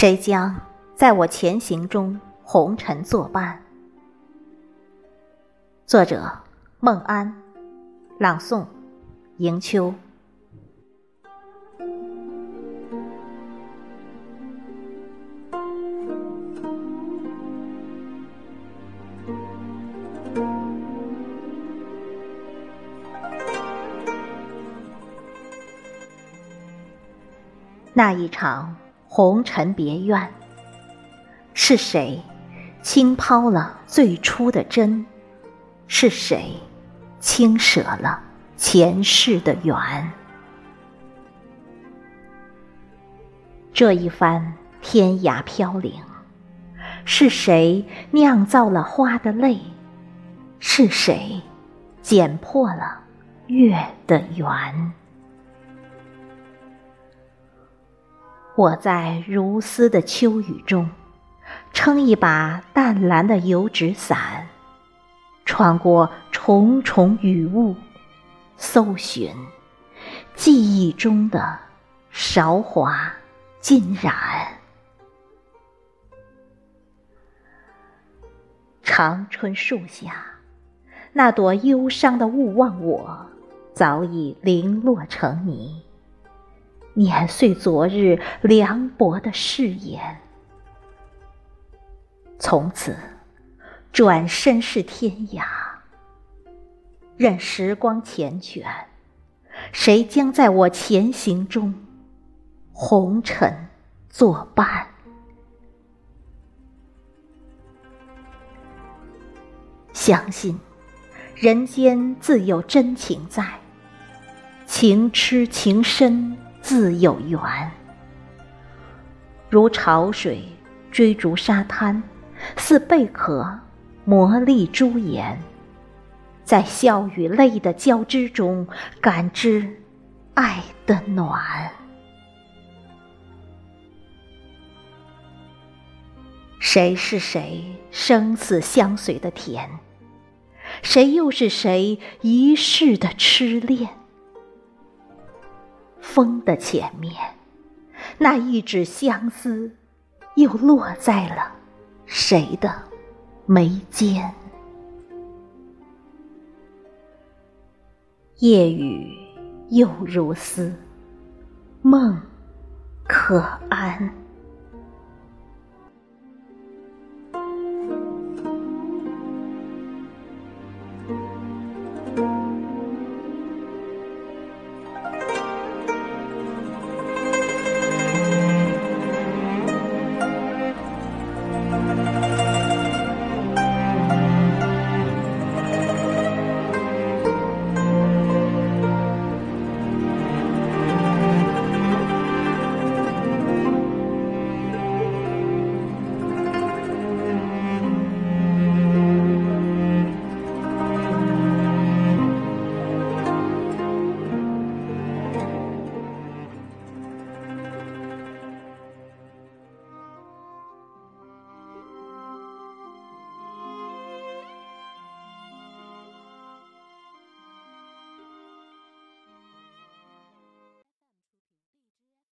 谁将在我前行中红尘作伴？作者：孟安，朗诵：迎秋。那一场红尘别怨，是谁轻抛了最初的真？是谁轻舍了前世的缘？这一番天涯飘零，是谁酿造了花的泪？是谁剪破了月的圆？我在如丝的秋雨中，撑一把淡蓝的油纸伞，穿过重重雨雾，搜寻记忆中的韶华尽染。长春树下，那朵忧伤的勿忘我，早已零落成泥。碾碎昨日凉薄的誓言，从此转身是天涯。任时光缱绻，谁将在我前行中红尘作伴？相信人间自有真情在，情痴情深。自有缘，如潮水追逐沙滩，似贝壳磨砺朱颜，在笑与泪的交织中，感知爱的暖。谁是谁生死相随的甜？谁又是谁一世的痴恋？风的前面。那一纸相思又落在了谁的眉间。夜雨又如丝梦可安。